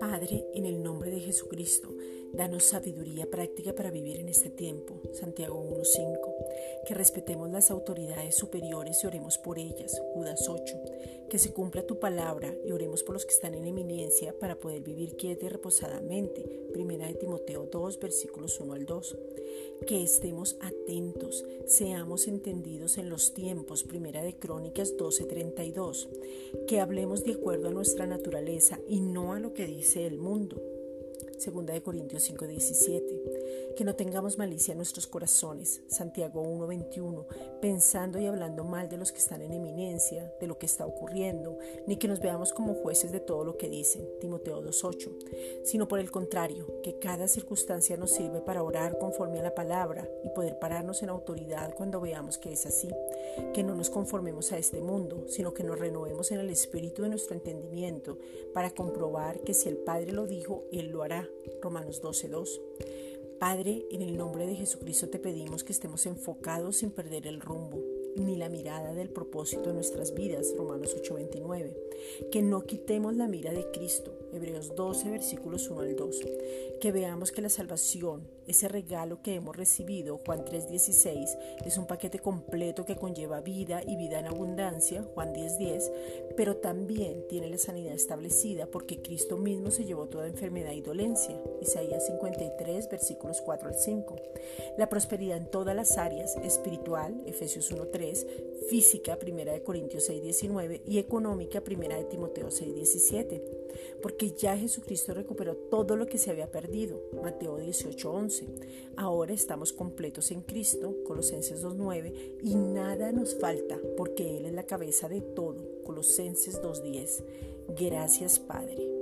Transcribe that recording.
Padre, en el nombre de Jesucristo, danos sabiduría práctica para vivir en este tiempo. Santiago 1.5. Que respetemos las autoridades superiores y oremos por ellas. Judas 8. Que se cumpla tu palabra y oremos por los que están en eminencia para poder vivir quieta y reposadamente. Primera de Timoteo 2, versículos 1 al 2. Que estemos atentos, seamos entendidos en los tiempos. Primera de Crónicas 12:32. Que hablemos de acuerdo a nuestra naturaleza y no a lo que dice el mundo. Segunda de Corintios 5:17. Que no tengamos malicia en nuestros corazones. Santiago 1:21. Pensando y hablando mal de los que están en eminencia, de lo que está ocurriendo, ni que nos veamos como jueces de todo lo que dicen. Timoteo 2:8. Sino por el contrario, que cada circunstancia nos sirve para orar conforme a la palabra y poder pararnos en autoridad cuando veamos que es así. Que no nos conformemos a este mundo, sino que nos renovemos en el espíritu de nuestro entendimiento para comprobar que si el Padre lo dijo, Él lo hará. Romanos 12:2. Padre, en el nombre de Jesucristo te pedimos que estemos enfocados sin perder el rumbo ni la mirada del propósito de nuestras vidas, Romanos 8:29. Que no quitemos la mira de Cristo, Hebreos 12, versículos 1 al 2. Que veamos que la salvación, ese regalo que hemos recibido, Juan 3:16, es un paquete completo que conlleva vida y vida en abundancia, Juan 10:10, pero también tiene la sanidad establecida porque Cristo mismo se llevó toda enfermedad y dolencia, Isaías 53, versículos 4 al 5. La prosperidad en todas las áreas, espiritual, Efesios 1:3, física, 1 de Corintios 6:19 y económica, 1 de Timoteo 6:17, porque ya Jesucristo recuperó todo lo que se había perdido, Mateo 18:11. Ahora estamos completos en Cristo, Colosenses 2.9, y nada nos falta porque Él es la cabeza de todo, Colosenses 2.10. Gracias Padre.